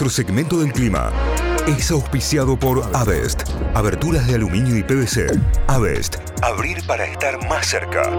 Nuestro segmento del clima es auspiciado por Avest. Aberturas de aluminio y PVC. Avest. Abrir para estar más cerca.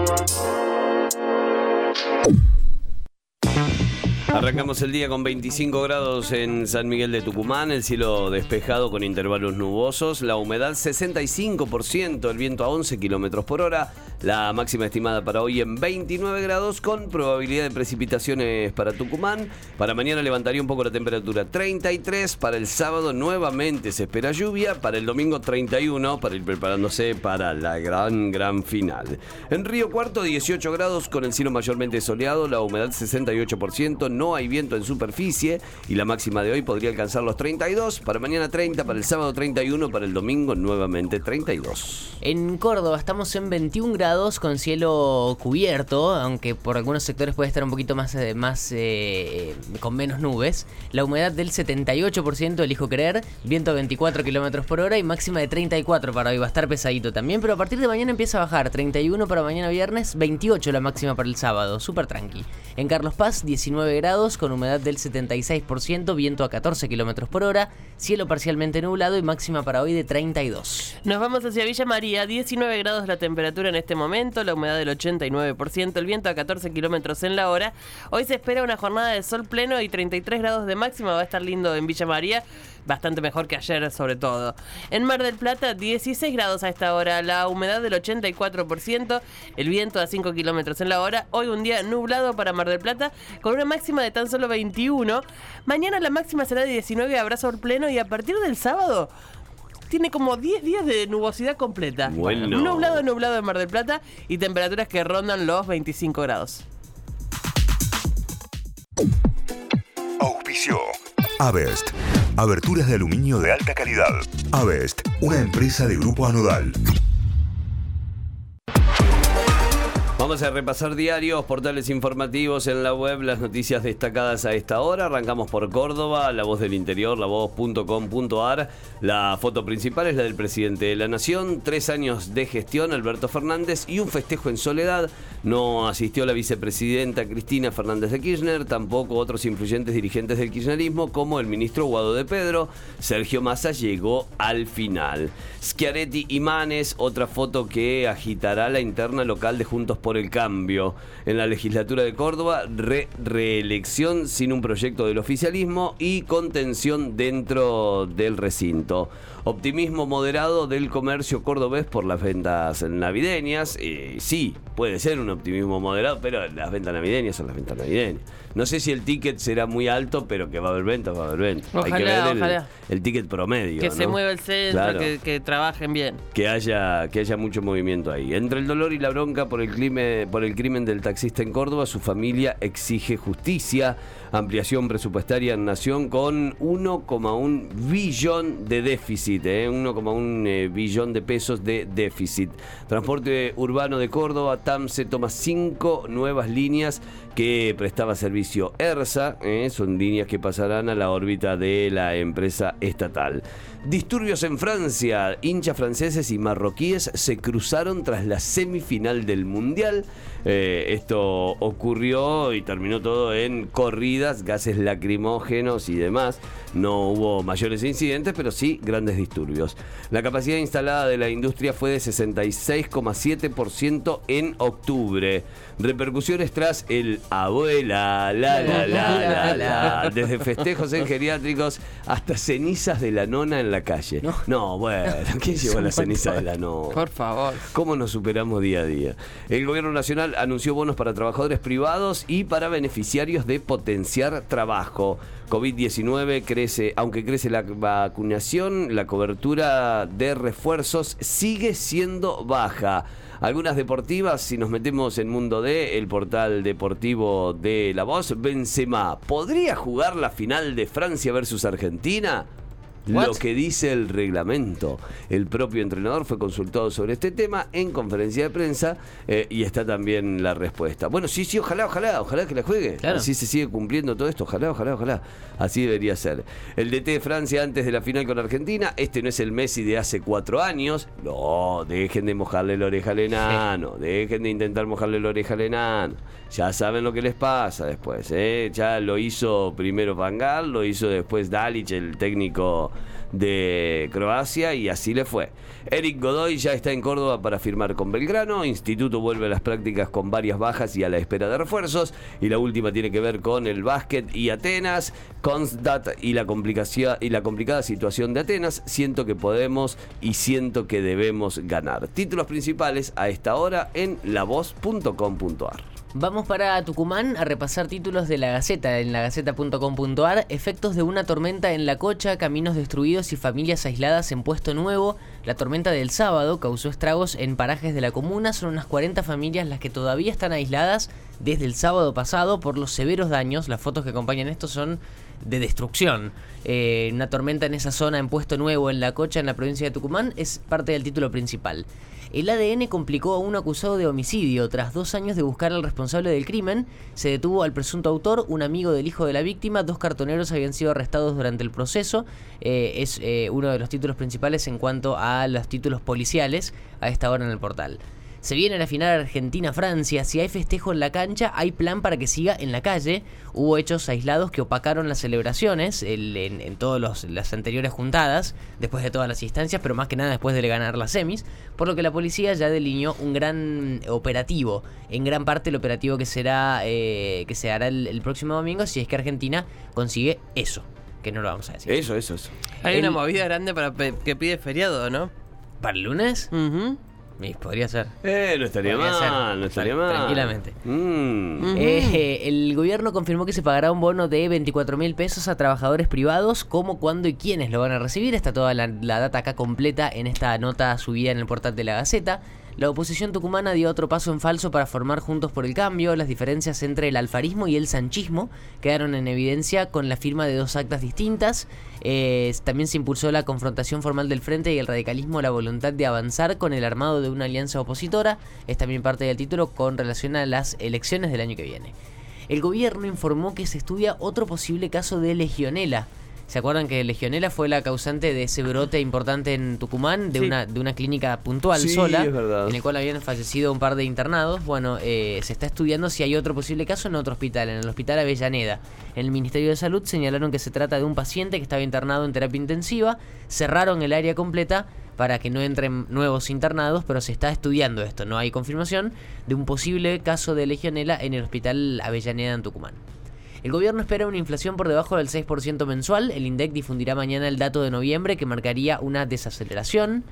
Arrancamos el día con 25 grados en San Miguel de Tucumán, el cielo despejado con intervalos nubosos, la humedad 65%, el viento a 11 kilómetros por hora, la máxima estimada para hoy en 29 grados con probabilidad de precipitaciones para Tucumán. Para mañana levantaría un poco la temperatura 33, para el sábado nuevamente se espera lluvia, para el domingo 31 para ir preparándose para la gran, gran final. En Río Cuarto 18 grados con el cielo mayormente soleado, la humedad 68%, no hay viento en superficie y la máxima de hoy podría alcanzar los 32, para mañana 30, para el sábado 31, para el domingo nuevamente 32. En Córdoba estamos en 21 grados con cielo cubierto, aunque por algunos sectores puede estar un poquito más, eh, más eh, con menos nubes. La humedad del 78%, elijo creer, viento 24 kilómetros por hora y máxima de 34 para hoy. Va a estar pesadito también, pero a partir de mañana empieza a bajar. 31 para mañana viernes, 28 la máxima para el sábado, súper tranqui. En Carlos Paz, 19 grados con humedad del 76%, viento a 14 kilómetros por hora, cielo parcialmente nublado y máxima para hoy de 32. Nos vamos hacia Villa María, 19 grados la temperatura en este momento, la humedad del 89%, el viento a 14 kilómetros en la hora. Hoy se espera una jornada de sol pleno y 33 grados de máxima, va a estar lindo en Villa María bastante mejor que ayer sobre todo. En Mar del Plata 16 grados a esta hora, la humedad del 84%, el viento a 5 kilómetros en la hora. Hoy un día nublado para Mar del Plata con una máxima de tan solo 21. Mañana la máxima será de 19, habrá sol pleno y a partir del sábado tiene como 10 días de nubosidad completa. Bueno. Nublado, nublado en Mar del Plata y temperaturas que rondan los 25 grados. Auspicio. Avest. Aberturas de aluminio de alta calidad. Avest. Una empresa de grupo anodal. Vamos a repasar diarios, portales informativos en la web, las noticias destacadas a esta hora. Arrancamos por Córdoba, La Voz del Interior, lavoz.com.ar. La foto principal es la del presidente de la Nación. Tres años de gestión, Alberto Fernández, y un festejo en soledad. No asistió la vicepresidenta Cristina Fernández de Kirchner, tampoco otros influyentes dirigentes del kirchnerismo, como el ministro Guado de Pedro. Sergio Massa llegó al final. Schiaretti y Manes, otra foto que agitará la interna local de Juntos por el cambio. En la legislatura de Córdoba, reelección sin un proyecto del oficialismo y contención dentro del recinto. Optimismo moderado del comercio cordobés por las ventas navideñas. Eh, sí, puede ser un optimismo moderado, pero las ventas navideñas son las ventas navideñas. No sé si el ticket será muy alto, pero que va a haber ventas, va a haber ventas. Hay que ver el, el, ticket promedio. Que se mueva el centro, que, trabajen bien. Que haya, que haya mucho movimiento ahí. Entre el dolor y la bronca por el, por el crimen del taxista en Córdoba, su familia exige justicia ampliación presupuestaria en Nación con 1,1 billón de déficit, 1,1 ¿eh? eh, billón de pesos de déficit. Transporte urbano de Córdoba, TAMSE toma cinco nuevas líneas que prestaba servicio ERSA, ¿eh? son líneas que pasarán a la órbita de la empresa estatal. Disturbios en Francia, hinchas franceses y marroquíes se cruzaron tras la semifinal del Mundial. esto ocurrió y terminó todo en corrida gases lacrimógenos y demás. No hubo mayores incidentes, pero sí grandes disturbios. La capacidad instalada de la industria fue de 66,7% en octubre. Repercusiones tras el abuela, la, la, la, la, Desde festejos en geriátricos hasta cenizas de la nona en la calle. No, bueno, ¿quién llevó la ceniza de la nona? Por favor. ¿Cómo nos superamos día a día? El gobierno nacional anunció bonos para trabajadores privados y para beneficiarios de trabajo. COVID-19 crece, aunque crece la vacunación, la cobertura de refuerzos sigue siendo baja. Algunas deportivas, si nos metemos en Mundo D, el portal deportivo de La Voz, Benzema, ¿podría jugar la final de Francia versus Argentina? Lo que dice el reglamento. El propio entrenador fue consultado sobre este tema en conferencia de prensa eh, y está también la respuesta. Bueno, sí, sí, ojalá, ojalá, ojalá que la juegue. Claro. Así se sigue cumpliendo todo esto, ojalá, ojalá, ojalá. Así debería ser. El DT de Francia antes de la final con Argentina, este no es el Messi de hace cuatro años. No, dejen de mojarle la oreja al enano, dejen de intentar mojarle la oreja al enano. Ya saben lo que les pasa después, ¿eh? Ya lo hizo primero Van Gaal, lo hizo después Dalic, el técnico de Croacia, y así le fue. Eric Godoy ya está en Córdoba para firmar con Belgrano. Instituto vuelve a las prácticas con varias bajas y a la espera de refuerzos. Y la última tiene que ver con el básquet y Atenas, Constat y la y la complicada situación de Atenas. Siento que podemos y siento que debemos ganar. Títulos principales a esta hora en lavoz.com.ar. Vamos para Tucumán a repasar títulos de la Gaceta en lagaceta.com.ar. Efectos de una tormenta en la cocha, caminos destruidos y familias aisladas en puesto nuevo. La tormenta del sábado causó estragos en parajes de la comuna. Son unas 40 familias las que todavía están aisladas desde el sábado pasado por los severos daños. Las fotos que acompañan esto son de destrucción. Eh, una tormenta en esa zona en puesto nuevo en la cocha en la provincia de Tucumán es parte del título principal. El ADN complicó a un acusado de homicidio. Tras dos años de buscar al responsable del crimen, se detuvo al presunto autor, un amigo del hijo de la víctima. Dos cartoneros habían sido arrestados durante el proceso. Eh, es eh, uno de los títulos principales en cuanto a los títulos policiales a esta hora en el portal. Se viene la final Argentina-Francia. Si hay festejo en la cancha, hay plan para que siga en la calle. Hubo hechos aislados que opacaron las celebraciones el- en, en todas las anteriores juntadas, después de todas las instancias, pero más que nada después de ganar las semis, por lo que la policía ya delineó un gran operativo. En gran parte el operativo que será eh, que se hará el, el próximo domingo si es que Argentina consigue eso, que no lo vamos a decir. Eso, eso, eso. Hay El- una movida grande para pe- que pide feriado, ¿no? ¿Para el lunes? Sí, podría ser. Eh, no estaría Podría mal, ser. no estaría mal. tranquilamente. Mm. Eh, el gobierno confirmó que se pagará un bono de 24 mil pesos a trabajadores privados. ¿Cómo, cuándo y quiénes lo van a recibir? Está toda la, la data acá completa en esta nota subida en el portal de la Gaceta. La oposición tucumana dio otro paso en falso para formar Juntos por el Cambio. Las diferencias entre el alfarismo y el sanchismo quedaron en evidencia con la firma de dos actas distintas. Eh, también se impulsó la confrontación formal del frente y el radicalismo, la voluntad de avanzar con el armado de una alianza opositora. Es también parte del título con relación a las elecciones del año que viene. El gobierno informó que se estudia otro posible caso de legionela. ¿Se acuerdan que legionela fue la causante de ese brote importante en Tucumán de, Sí. una, de una clínica puntual Sí, sola, en el cual habían fallecido un par de internados? Bueno, eh, se está estudiando si hay otro posible caso en otro hospital, en el Hospital Avellaneda. En el Ministerio de Salud señalaron que se trata de un paciente que estaba internado en terapia intensiva, cerraron el área completa para que no entren nuevos internados, pero se está estudiando esto, no hay confirmación de un posible caso de legionela en el Hospital Avellaneda en Tucumán. El gobierno espera una inflación por debajo del 6% mensual. El INDEC difundirá mañana el dato de noviembre que marcaría una desaceleración.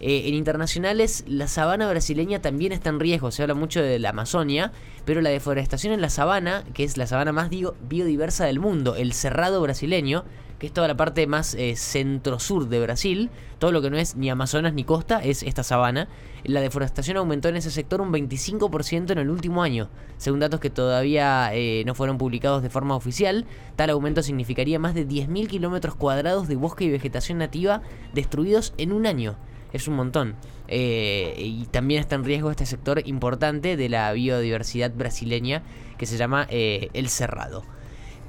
Eh, en internacionales, la sabana brasileña también está en riesgo. Se habla mucho de la Amazonia, pero la deforestación en la sabana, que es la sabana más biodiversa del mundo, el cerrado brasileño, que es toda la parte más eh, centro-sur de Brasil, todo lo que no es ni Amazonas ni costa, es esta sabana. La deforestación aumentó en ese sector un 25% en el último año, según datos que todavía eh, no fueron publicados de forma oficial. Tal aumento significaría más de 10.000 kilómetros cuadrados de bosque y vegetación nativa destruidos en un año. Es un montón. Eh, y también está en riesgo este sector importante de la biodiversidad brasileña que se llama eh, El Cerrado.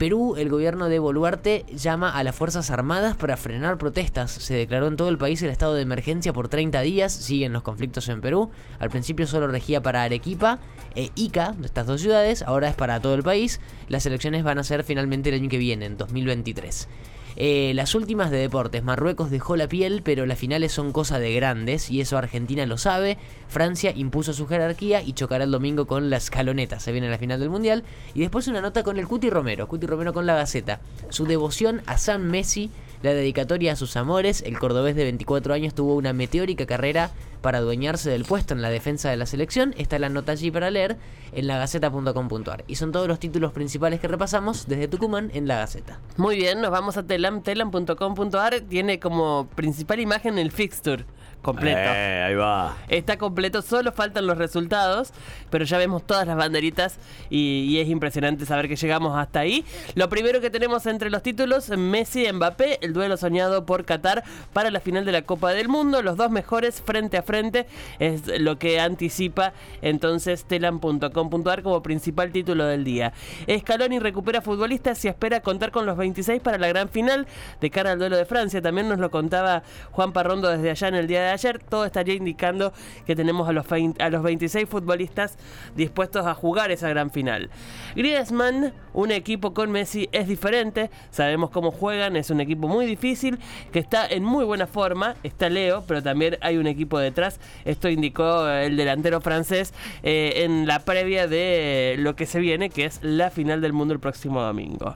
Perú, el gobierno de Boluarte llama a las Fuerzas Armadas para frenar protestas. Se declaró en todo el país el estado de emergencia por 30 días. Siguen los conflictos en Perú. Al principio solo regía para Arequipa e Ica, estas dos ciudades. Ahora es para todo el país. Las elecciones van a ser finalmente el año que viene, en 2023. Eh, las últimas de deportes, Marruecos dejó la piel, pero las finales son cosa de grandes y eso Argentina lo sabe. Francia impuso su jerarquía y chocará el domingo con la escaloneta. Se viene la final del mundial. Y después una nota con el Cuti Romero, Cuti Romero con la Gaceta. Su devoción a San Messi, la dedicatoria a sus amores. El cordobés de 24 años tuvo una meteórica carrera para adueñarse del puesto en la defensa de la selección. Está la nota allí para leer en lagaceta.com.ar. Y son todos los títulos principales que repasamos desde Tucumán en la Gaceta. Muy bien, nos vamos a telam, telam.com.ar. Tiene como principal imagen el fixture. Completo. Eh, ahí va. Está completo, solo faltan los resultados, pero ya vemos todas las banderitas y, y es impresionante saber que llegamos hasta ahí. Lo primero que tenemos entre los títulos, Messi y Mbappé, el duelo soñado por Qatar para la final de la Copa del Mundo, los dos mejores frente a frente, es lo que anticipa entonces telan.com.ar como principal título del día. Scaloni recupera futbolistas y espera contar con los 26 para la gran final de cara al duelo de Francia. También nos lo contaba Juan Parrondo desde allá en el día de ayer. Todo estaría indicando que tenemos a los, 20 a los 26 futbolistas dispuestos a jugar esa gran final. Griezmann, un equipo con Messi es diferente. Sabemos cómo juegan, es un equipo muy difícil que está en muy buena forma. Está Leo, pero también hay un equipo detrás. Esto indicó el delantero francés eh, en la previa de lo que se viene, que es la final del mundo el próximo domingo.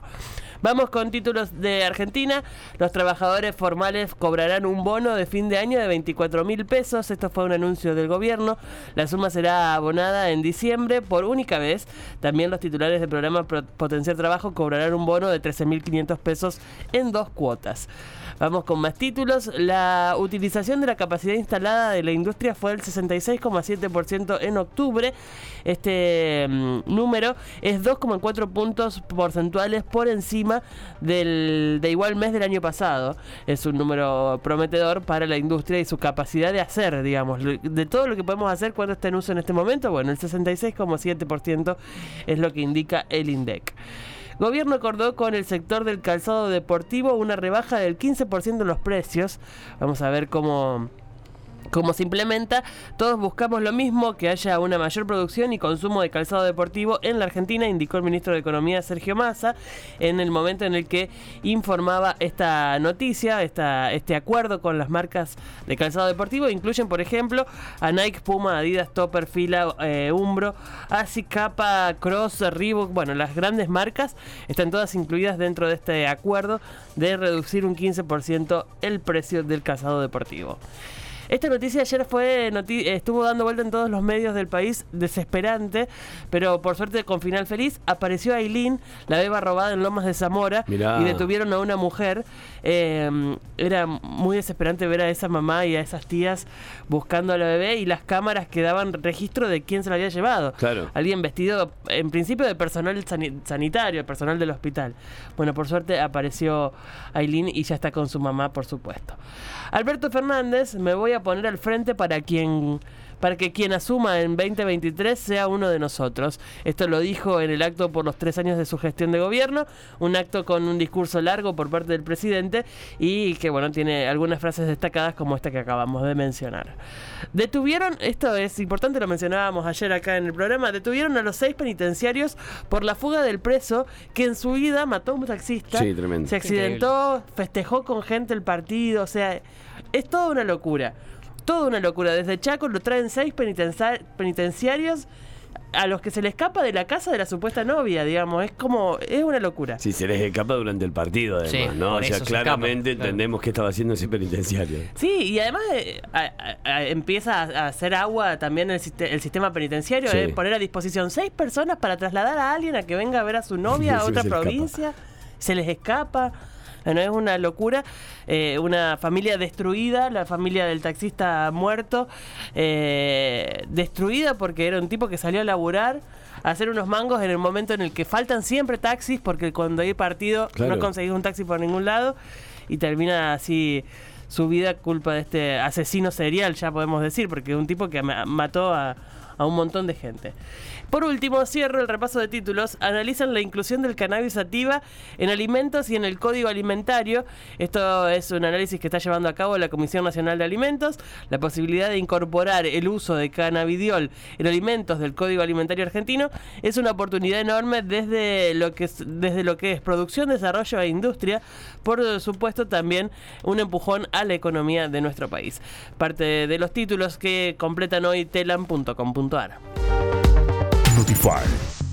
Vamos con títulos de Argentina. Los trabajadores formales cobrarán un bono de fin de año de 24 mil pesos. Esto fue un anuncio del gobierno. La suma será abonada en diciembre por única vez. También los titulares del programa Pro- Potenciar Trabajo cobrarán un bono de 13.500 pesos en dos cuotas. Vamos con más títulos. La utilización de la capacidad instalada de la industria fue del 66,7% en octubre. Este mm, número es 2,4 puntos porcentuales por encima del de igual mes del año pasado. Es un número prometedor para la industria y su capacidad de hacer, digamos. De todo lo que podemos hacer cuando está en uso en este momento, bueno, el 66,7% es lo que indica el INDEC. Gobierno acordó con el sector del calzado deportivo una rebaja del 15% en los precios. Vamos a ver cómo, cómo se implementa. Todos buscamos lo mismo, que haya una mayor producción y consumo de calzado deportivo en la Argentina, indicó el ministro de Economía Sergio Massa en el momento en el que informaba esta noticia, esta, este acuerdo con las marcas de calzado deportivo. Incluyen, por ejemplo, a Nike, Puma, Adidas, Topper, Fila, eh, Umbro, Asics, Kappa, Cross, Reebok. Bueno, las grandes marcas están todas incluidas dentro de este acuerdo de reducir un 15% el precio del calzado deportivo. Esta noticia ayer fue noti- estuvo dando vuelta en todos los medios del país, desesperante, pero por suerte con final feliz. Apareció Aileen, la beba robada en Lomas de Zamora, Mirá. y detuvieron a una mujer. Eh, era muy desesperante ver a esa mamá y a esas tías buscando a la bebé y las cámaras que daban registro de quién se la había llevado. Claro. Alguien vestido, en principio, de personal sani- sanitario, personal del hospital. Bueno, por suerte apareció Aileen y ya está con su mamá, por supuesto. Alberto Fernández, me voy a poner al frente para quien para que quien asuma en 2023 sea uno de nosotros. Esto lo dijo en el acto por los tres años de su gestión de gobierno, un acto con un discurso largo por parte del presidente y que bueno, tiene algunas frases destacadas como esta que acabamos de mencionar. Detuvieron, esto es importante, lo mencionábamos ayer acá en el programa, detuvieron a los seis penitenciarios por la fuga del preso que en su vida mató a un taxista, Sí, tremendo. se accidentó, festejó con gente el partido, o sea, es toda una locura. Toda una locura. Desde Chaco lo traen seis penitencia- penitenciarios a los que se le escapa de la casa de la supuesta novia, digamos. Es como, es una locura. Si se les escapa durante el partido, además, Sí, ¿no? O sea, se claramente escapan, claro. entendemos qué estaba haciendo ese penitenciario. Sí, y además eh, a- a- a- empieza a hacer agua también el, siste- el sistema penitenciario, Sí. eh, poner a disposición seis personas para trasladar a alguien a que venga a ver a su novia a otra escapa. provincia, se les escapa. Bueno, es una locura, eh, una familia destruida, la familia del taxista muerto, eh, destruida porque era un tipo que salió a laburar, a hacer unos mangos en el momento en el que faltan siempre taxis, porque cuando hay partido Claro. no conseguís un taxi por ningún lado, y termina así su vida culpa de este asesino serial, ya podemos decir, porque es un tipo que ma- mató a, a un montón de gente. Por último, cierro el repaso de títulos. Analizan la inclusión del cannabis sativa en alimentos y en el código alimentario. Esto es un análisis que está llevando a cabo la Comisión Nacional de Alimentos. La posibilidad de incorporar el uso de cannabidiol en alimentos del código alimentario argentino es una oportunidad enorme desde lo que es, desde lo que es producción, desarrollo e industria. Por supuesto, también un empujón a la economía de nuestro país. Parte de los títulos que completan hoy telam.com.ar. Spotify.